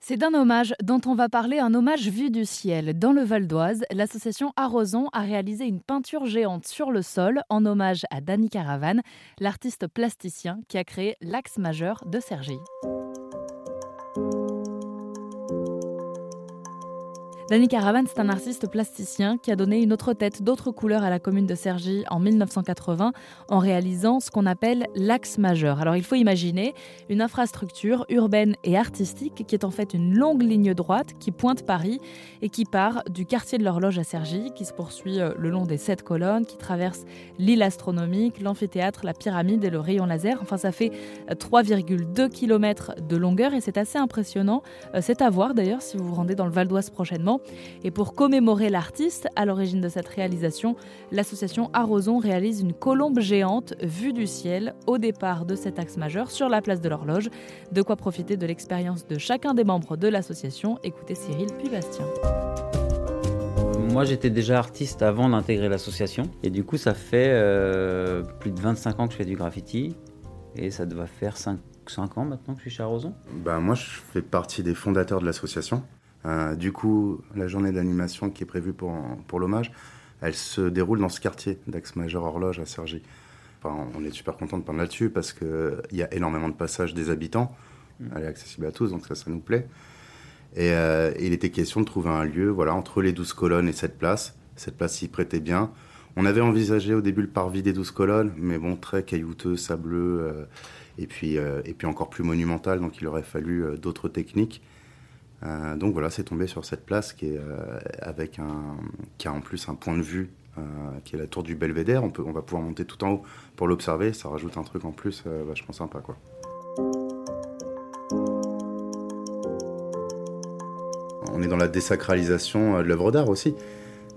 C'est d'un hommage dont on va parler, un hommage vu du ciel. Dans le Val d'Oise, l'association Arroson a réalisé une peinture géante sur le sol en hommage à Danny Caravane, l'artiste plasticien qui a créé l'axe majeur de Sergi. Danny Caravan, c'est un artiste plasticien qui a donné une autre tête, d'autres couleurs à la commune de Cergy en 1980 en réalisant ce qu'on appelle l'axe majeur. Alors il faut imaginer une infrastructure urbaine et artistique qui est en fait une longue ligne droite qui pointe Paris et qui part du quartier de l'horloge à Cergy, qui se poursuit euh, le long des sept colonnes, qui traverse l'île astronomique, l'amphithéâtre, la pyramide et le rayon laser. Enfin, ça fait 3,2 euh, km de longueur et c'est assez impressionnant. Euh, c'est à voir d'ailleurs si vous vous rendez dans le Val d'Oise prochainement. Et pour commémorer l'artiste à l'origine de cette réalisation, l'association Arroson réalise une colombe géante vue du ciel au départ de cet axe majeur sur la place de l'horloge. De quoi profiter de l'expérience de chacun des membres de l'association. Écoutez Cyril puis Bastien. Moi, j'étais déjà artiste avant d'intégrer l'association. Et du coup, ça fait euh, plus de 25 ans que je fais du graffiti. Et ça doit faire 5, 5 ans maintenant que je suis chez Arroson. Ben, moi, je fais partie des fondateurs de l'association. Euh, du coup, la journée d'animation qui est prévue pour, pour l'hommage, elle se déroule dans ce quartier d'Axe-Major Horloge à Cergy. Enfin, on est super content de parler là-dessus parce qu'il y a énormément de passages des habitants. Mm. Elle est accessible à tous, donc ça, ça nous plaît. Et euh, il était question de trouver un lieu voilà, entre les 12 colonnes et cette place. Cette place s'y prêtait bien. On avait envisagé au début le parvis des 12 colonnes, mais bon, très caillouteux, sableux, euh, et, puis, et puis encore plus monumental, donc il aurait fallu d'autres techniques. Euh, donc voilà, c'est tombé sur cette place qui, est, euh, avec un, qui a en plus un point de vue euh, qui est la tour du Belvédère. On, peut, on va pouvoir monter tout en haut pour l'observer. Ça rajoute un truc en plus vachement sympa. Quoi. On est dans la désacralisation de l'œuvre d'art aussi.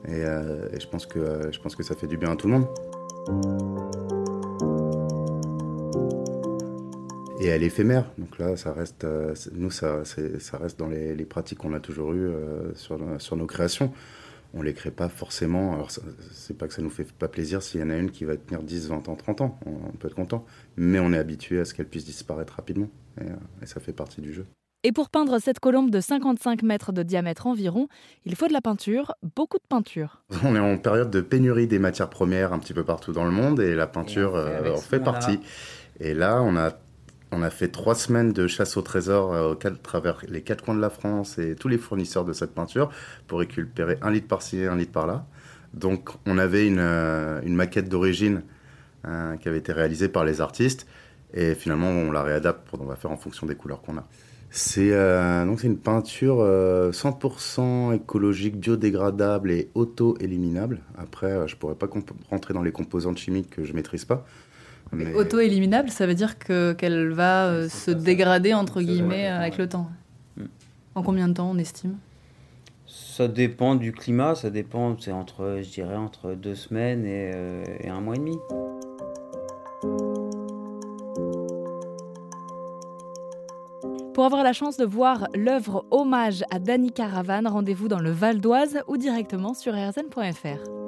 Et, et, je, pense que, je pense que ça fait du bien à tout le monde. Et elle est éphémère. Donc là, ça reste, euh, nous, ça, ça reste dans les, pratiques qu'on a toujours eues euh, sur, sur nos créations. On les crée pas forcément. Alors, c'est pas que ça nous fait pas plaisir s'il y en a une qui va tenir 10, 20 ans, 30 ans. On, peut être content. Mais on est habitué à ce qu'elle puisse disparaître rapidement. Et, euh, et ça fait partie du jeu. Et pour peindre cette colombe de 55 mètres de diamètre environ, il faut de la peinture, beaucoup de peinture. On est en période de pénurie des matières premières un petit peu partout dans le monde et la peinture en fait partie. Et là, on a on a fait trois semaines de chasse au trésor euh, à travers les quatre coins de la France et tous les fournisseurs de cette peinture pour récupérer un litre par-ci et un litre par-là. Donc on avait une, euh, maquette d'origine euh, qui avait été réalisée par les artistes et finalement on la réadapte, on va faire en fonction des couleurs qu'on a. C'est c'est une peinture 100% écologique, biodégradable et auto-éliminable. Après, je pourrais pas rentrer dans les composantes chimiques que je maîtrise pas. Auto-éliminable, ça veut dire que qu'elle va euh, se dégrader entre guillemets avec le temps. Mm. En combien de temps on estime? Ça dépend du climat, ça dépend, c'est entre, je dirais, entre deux semaines et, euh, et un mois et demi. Pour avoir la chance de voir l'œuvre Hommage à Danny Caravan, rendez-vous dans le Val d'Oise ou directement sur rzn.fr.